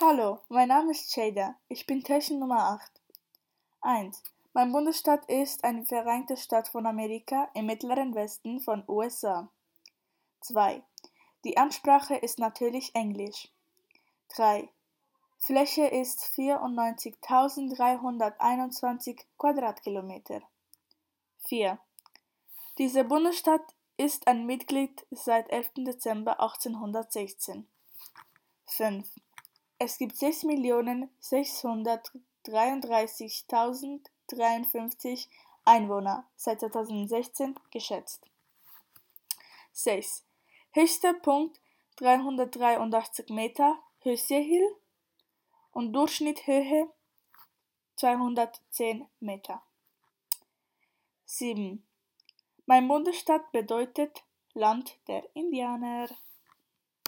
Hallo, mein Name ist Jada. Ich bin Technik Nummer 8. 1. Mein Bundesstaat ist eine Vereinte Stadt von Amerika im mittleren Westen von USA. 2. Die Amtssprache ist natürlich Englisch. 3. Fläche ist 94.321 Quadratkilometer. 4. Dieser Bundesstaat ist ein Mitglied seit 11. Dezember 1816. 5. Es gibt 6.633.053 Einwohner seit 2016 geschätzt. 6. Höchster Punkt 383 Meter Hösjehill und Durchschnittshöhe 210 Meter. 7. Mein Bundesstaat bedeutet Land der Indianer.